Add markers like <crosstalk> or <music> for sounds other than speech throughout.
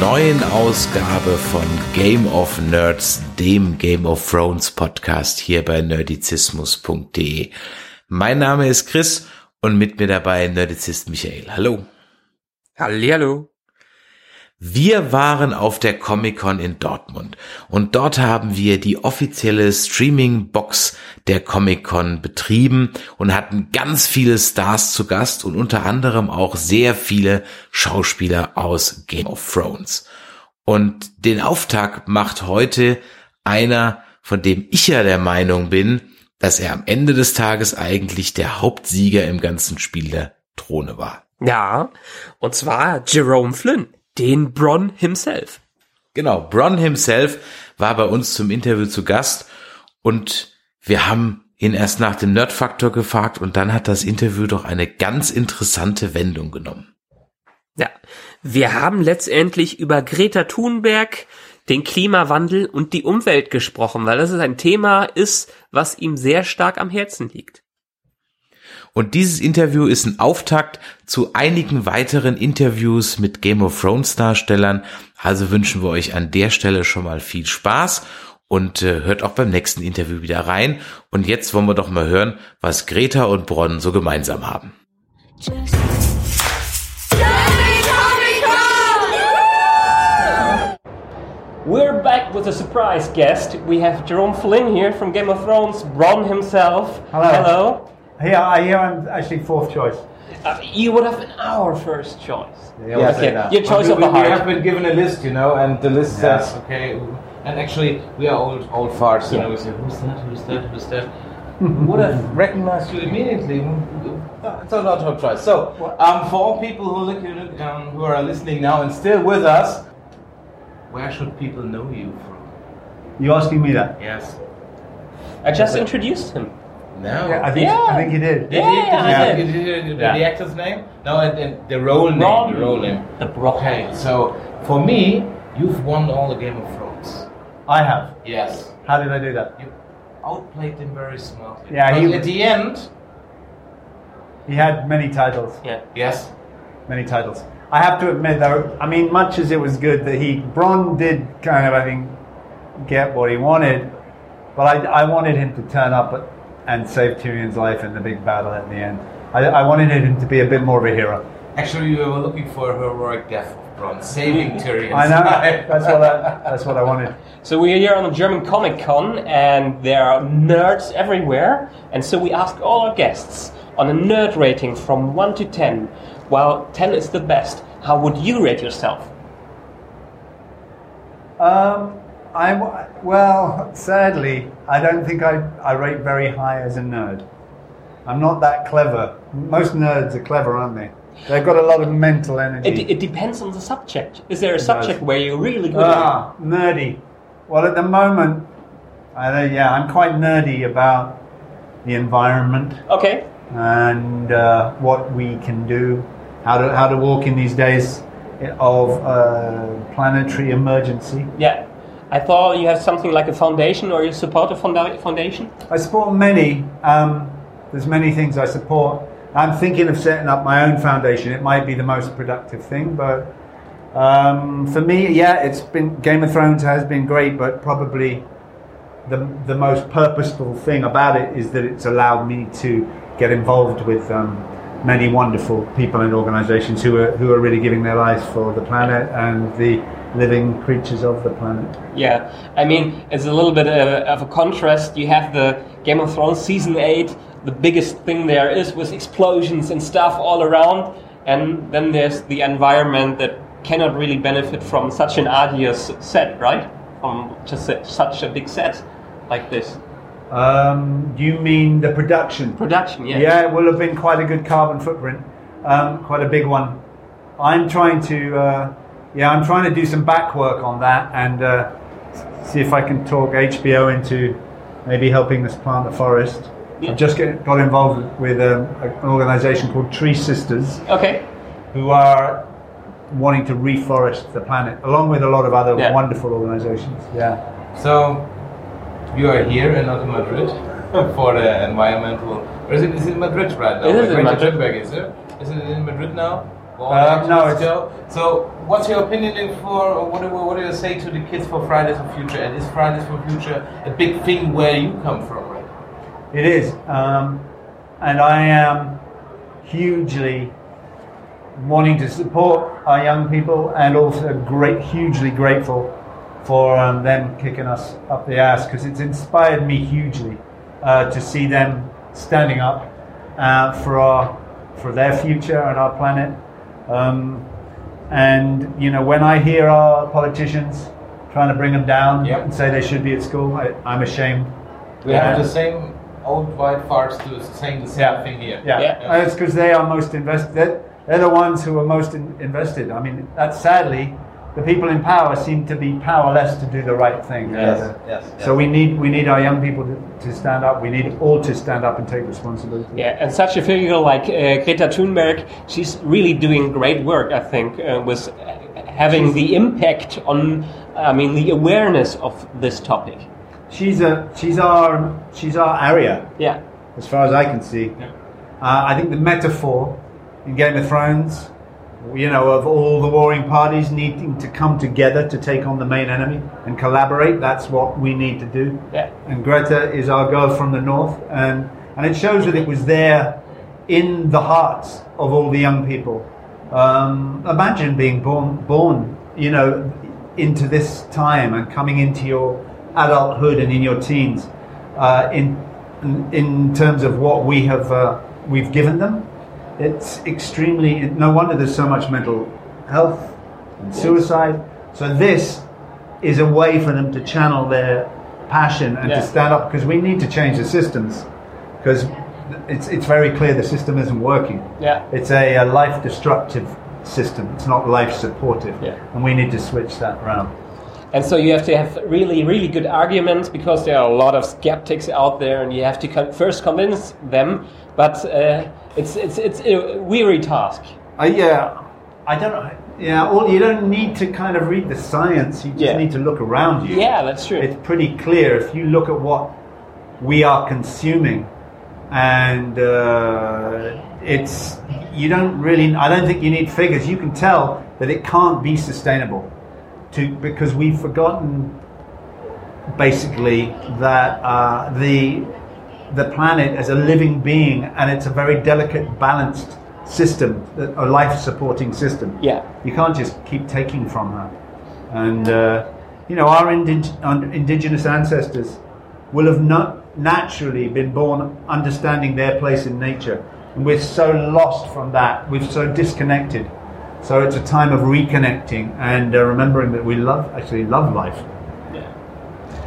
Neuen Ausgabe von Game of Nerds, dem Game of Thrones Podcast hier bei nerdizismus.de. Mein Name ist Chris und mit mir dabei Nerdizist Michael. Hallo. Hallihallo. Wir waren auf der Comic-Con in Dortmund und dort haben wir die offizielle Streaming-Box der Comic-Con betrieben und hatten ganz viele Stars zu Gast und unter anderem auch sehr viele Schauspieler aus Game of Thrones. Und den Auftakt macht heute einer, von dem ich ja der Meinung bin, dass er am Ende des Tages eigentlich der Hauptsieger im ganzen Spiel der Throne war. Ja, und zwar Jerome Flynn, den Bronn himself. Genau, Bron himself war bei uns zum Interview zu Gast und wir haben ihn erst nach dem Nerdfaktor gefragt und dann hat das Interview doch eine ganz interessante Wendung genommen. Ja, wir haben letztendlich über Greta Thunberg, den Klimawandel und die Umwelt gesprochen, weil das ist ein Thema ist, was ihm sehr stark am Herzen liegt. Und dieses Interview ist ein Auftakt zu einigen weiteren Interviews mit Game of Thrones Darstellern. Also wünschen wir euch an der Stelle schon mal viel Spaß und äh, hört auch beim nächsten Interview wieder rein. Und jetzt wollen wir doch mal hören, was Greta und Bronn so gemeinsam haben. We're back with a surprise guest. We have Jerome Flynn here from Game of Thrones, Bronn himself. Hello. Hello. Here, I I'm actually fourth choice. Uh, you would have been our first choice. Yes, Okay, yeah. your choice we, of the we- we have been given a list, you know, and the list Yeah. says, okay, and actually we are old old farts, you Yeah. know, we say, who's that, who's that, who's that? <laughs> Would have recognized you immediately. It's a lot of choice. So, um, for all people who look, um, who are listening now and still with us, where should people know you from? You asking me that? Yes. I just introduced him. No. Yeah, I think Yeah. I think you did. Did you, did Yeah, you, I did did. you- did Yeah. the actor's name? No, and, and the role name. Bronn. The role name. The Bronn. Okay, so for me, you've won all the Game of Thrones. I have. Yes. How did I do that? You outplayed him very smartly. Yeah, But he- at the end, He had many titles. Yeah. yes, Many titles. I have to admit, though, I mean, much as it was good that he Bronn did kind of, I think, get what he wanted, but I, I wanted him to turn up at, and save Tyrion's life in the big battle at the end. I, I wanted him to be a bit more of a hero. actually, we were looking for a heroic death of Bronn, saving <laughs> Tyrion. I know. That's what I, that's what I wanted. So we're here on the German Comic Con, and there are nerds everywhere. And so we ask all our guests on a nerd rating from 1 to 10. While 10 is the best, how would you rate yourself? Um, I well, sadly, I don't think I, I rate very high as a nerd. I'm not that clever. Most nerds are clever, aren't they? They've got a lot of mental energy. It, it depends on the subject. Is there a does. subject where you're really good at ah, nerdy. Well, at the moment, I yeah, I'm quite nerdy about the environment? Okay. and uh, what we can do, how to how to walk in these days of uh, planetary emergency. Yeah. I thought you have something like a foundation or you support a foundation? I support many. Um, there's many things I support. I'm thinking of setting up my own foundation. It might be the most productive thing, but um, for me, yeah, it's been Game of Thrones has been great, but probably the the most purposeful thing about it is that it's allowed me to get involved with um, many wonderful people and organisations who are who are really giving their lives for the planet and the living creatures of the planet. Yeah, I mean, it's a little bit uh, of a contrast. You have the Game of Thrones season 8, the biggest thing there is with explosions and stuff all around, and then there's the environment that cannot really benefit from such an arduous set, right? From just a, such a big set like this. Um, you mean the production? Production, yeah. Yeah, it will have been quite a good carbon footprint, um, quite a big one. I'm trying to, uh, yeah, I'm trying to do some back work on that and uh, see if I can talk HBO into maybe helping us plant the forest. Yeah. I've just get, got involved with um, an organisation called Tree Sisters, Okay. who are wanting to reforest the planet, along with a lot of other Yeah. wonderful organisations. Yeah. So you are here and not in Madrid <laughs> for the environmental. Or is it, is it Madrid right now? It is in Madrid. Is it? Is it in Madrid now? Um, no, it's- go. So, what's your opinion in for? Or what do what do you say to the kids for Fridays for Future? And is Fridays for Future a big thing where you come from? Right? It is, um, and I am hugely wanting to support our young people, and also great, hugely grateful for um, them kicking us up the ass because it's inspired me hugely uh, to see them standing up uh, for our for their future and our planet. Um, and you know, when I hear our politicians trying to bring them down Yep. and say they should be at school, I, I'm ashamed. We have the same old white farts do saying the same Yeah. thing here. Yeah, Yeah. And it's because they are most invested. They're, they're the ones who are most in, invested. I mean, that's sadly, the people in power seem to be powerless to do the right thing. Yes, Uh, yes, So we need we need our young people to, to stand up. We need all to stand up and take responsibility. Yeah, and such a figure like uh, Greta Thunberg, she's really doing great work, I think, uh, with having the impact on, I mean, the awareness of this topic. She's a she's our she's our Arya Yeah, as far as I can see. Uh, I think the metaphor in Game of Thrones, you know, of all the warring parties needing to come together to take on the main enemy and collaborate, that's what we need to do. yeah, And Greta is our girl from the north, and, and it shows that it was there in the hearts of all the young people. Um, imagine being born, born, you know, into this time and coming into your adulthood and in your teens, uh, in in terms of what we have uh, we've given them. It's extremely. No wonder there's so much mental health and suicide. So this is a way for them to channel their passion and Yeah. to stand up because we need to change the systems because it's it's very clear the system isn't working. yeah. It's a, a life destructive system. It's not life supportive, Yeah. and we need to switch that around. And so you have to have really, really good arguments because there are a lot of skeptics out there, and you have to con- first convince them. But uh, it's it's it's a weary task. Uh, yeah, I don't know. Yeah, all, you don't need to kind of read the science. You just Yeah. need to look around you. Yeah, that's true. It's pretty clear if you look at what we are consuming, and uh, it's you don't really. I don't think you need figures. You can tell that it can't be sustainable, to because we've forgotten basically that uh, the the planet as a living being, and it's a very delicate, balanced system, a life supporting system. Yeah. You can't just keep taking from her. And, uh, you know, our indig- indigenous ancestors will have not naturally been born understanding their place in nature. And we're so lost from that, we're so disconnected. So it's a time of reconnecting and uh, remembering that we love, actually love life. Yeah,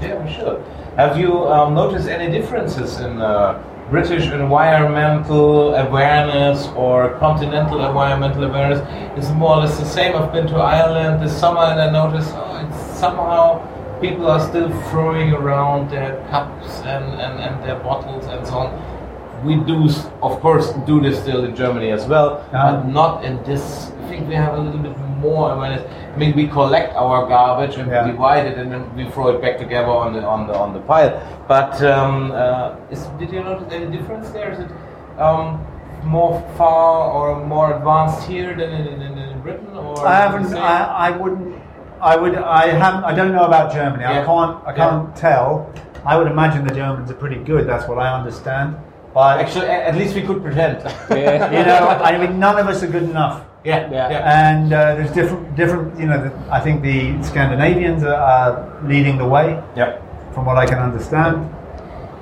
yeah, we should. Have you um, noticed any differences in uh, British environmental awareness or continental environmental awareness? It's more or less the same. I've been to Ireland this summer and I noticed oh, it's somehow people are still throwing around their cups and, and, and their bottles and so on. We do, of course, do this still in Germany as well, Yeah. but not in this. Think we have a little bit more awareness. I mean, we collect our garbage and Yeah. we divide it and then we throw it back together on the on the on the pile. But um, uh, is, did you notice any difference there? Is it um, more far or more advanced here than in, in, in Britain? Or I haven't. I, I wouldn't. I would. I haven't. I don't know about Germany. I can't. I can't tell. I would imagine the Germans are pretty good. That's what I understand. But Actually, at least we could pretend. Yeah. <laughs> you know, I mean, none of us are good enough. Yeah, Yeah. yeah. And uh, there's different, different. You know, the, I think the Scandinavians are, are leading the way, Yep. from what I can understand.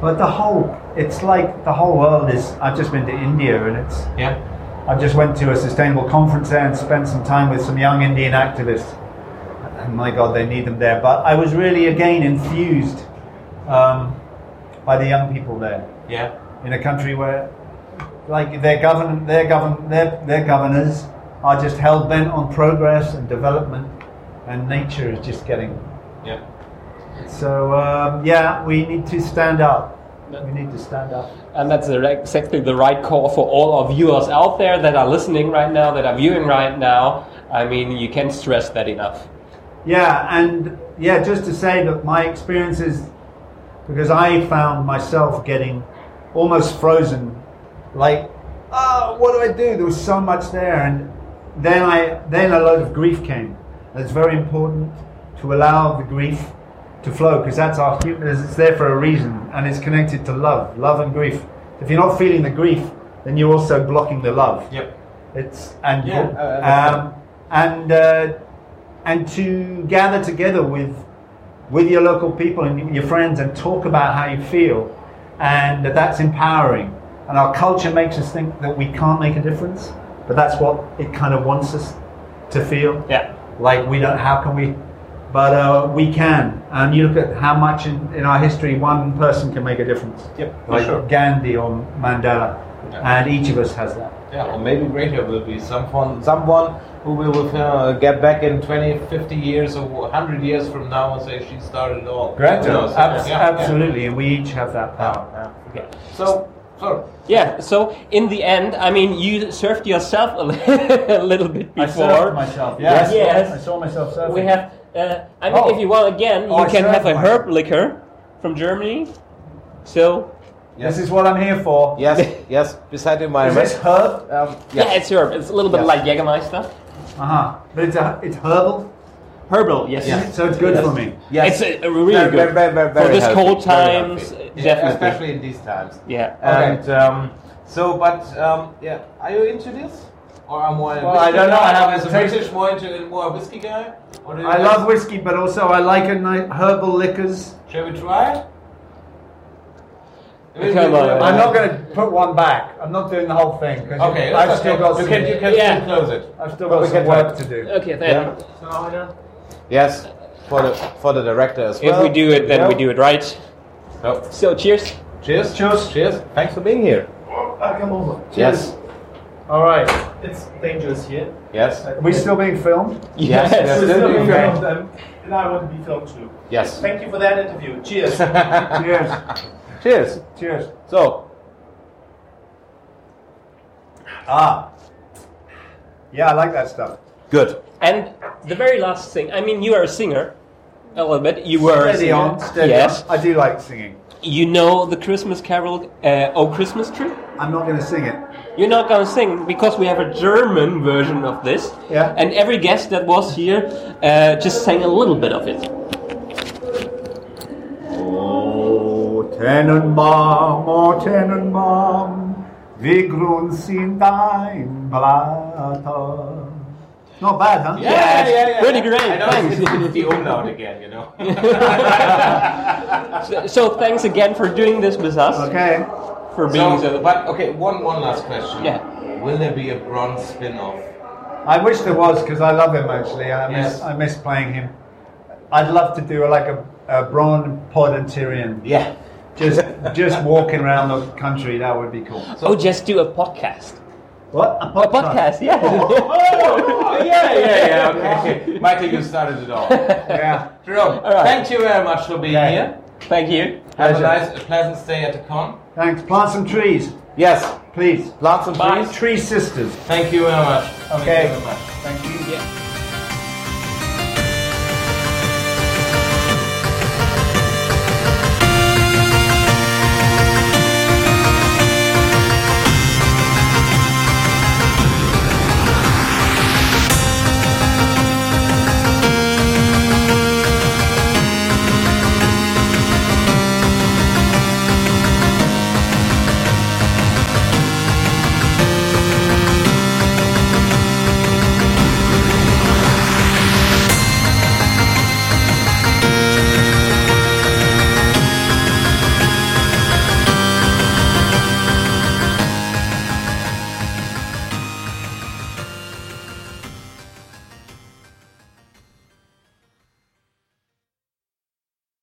But the whole, it's like the whole world is. I've just been to India, and it's. Yeah. I just went to a sustainable conference there and spent some time with some young Indian activists. And my God, they need them there. But I was really again infused um, by the young people there Yeah. in a country where, like, their govern, their govern, their their governors are just hell bent on progress and development, and nature is just getting. Yeah. So um, yeah, we need to stand up. We need to stand up. And that's exactly the right call for all our viewers out there that are listening right now, that are viewing right now. I mean, you can't stress that enough. Yeah, and yeah, just to say that my experience is because I found myself getting almost frozen, like, oh, what do I do? There was so much there, and then I then a load of grief came. And it's very important to allow the grief to flow because that's our human. It's there for a reason, and it's connected to love, love and grief. If you're not feeling the grief, then you're also blocking the love. Yep. It's and Yeah, I um, and uh, and to gather together with with your local people and your friends and talk about how you feel, and that that's empowering. And our culture makes us think that we can't make a difference, but that's what it kind of wants us to feel. Yeah. Like we don't. How can we? But uh, we can. And you look at how much in, in our history one person can make a difference. Yep, Like sure. Gandhi or Mandela, Yeah. and each of us has that. Yeah, or maybe Greta will be someone, someone who will uh, get back in 20, 50 years or 100 years from now and say she started it all. Who knows? Abs- Yeah, yeah. absolutely, and we each have that power. yeah. Okay. So, so Yeah, so in the end, I mean, you served yourself a li- <laughs> a little bit before. I before. surfed myself. Yeah, Yes. Yes. I saw myself surfing. We have, uh, I mean, Oh. if you want again, Oh, you I can have a served herb liquor from Germany. So, This is what I'm here for. yes, yes. Beside the Is this herb? Um, yeah, it's herb. It's a little bit Yes. like Jägermeister. Uh huh. But it's a, it's herbal, Herbal, yes. Yeah. so it's good Yes. for me. Yes. It's a, a really Very, good. very, very, For this healthy, cold times, healthy. uh, Yeah, especially in these times. Yeah. And um, so, but um, yeah, are you into this? Or am I? a Well, I don't know, guy? I haven't As a tasted- British, more into more a whiskey guy. Or do I guys- love whiskey, but also I like a nice herbal liquors. Shall we try it? Come on. I'm not going to put one back. I'm not doing the whole thing. Okay, I've still okay. got you some, can you can Yeah. still close it. I've still got we some work to do. Okay, then. Yes, for the for the director as If well. we do it, then we do it right. Oh, So, cheers. cheers, Cheers. cheers. Thanks for being here. I come over. Yes, All right. It's dangerous here. yes, Are we still being filmed? Yes, Yes. yes. We're still still being great. filmed, um, and I want to be filmed too. yes. Thank you for that interview. Cheers. <laughs> Cheers. Cheers. Cheers. So, Ah. Yeah, I like that stuff. good. And the very last thing, I mean, you are a singer. A little bit. You were a Steady singer. on. Steady yes. on. I do like singing. You know the Christmas carol, uh, "Oh Christmas Tree." I'm not going to sing it. You're not gonna sing because we have a German version of this. Yeah. And every guest that was here uh, just sang a little bit of it. O Tannenbaum, o Tannenbaum, wie grün sind dein Blätter. Not bad, huh? Yeah, pretty great, I know thanks. it's, it's the umlaut again, you know. <laughs> So, so thanks again for doing this with us. Okay. For being so, so. but okay, one one last question. Yeah. Will there be a Bronn's spin-off? I wish there was because I love him actually. I miss, Yes. I miss playing him. I'd love to do like a, a Bronn Pod and Tyrion. Yeah. Just just walking around the country. That would be cool. oh, just do a podcast. What? A A podcast, yeah. Oh, oh, oh, oh yeah, yeah, yeah. Okay, <laughs> okay. Michael, you started it all. Yeah. Jerome, All right. thank you very much for being Okay. here. Thank you. Have a nice, a pleasant stay at the con. Thanks. Plant some trees, Yes, please. plant some Bye. trees. Tree sisters. Thank you very much. Thank Okay. you very much. Thank you. Yeah.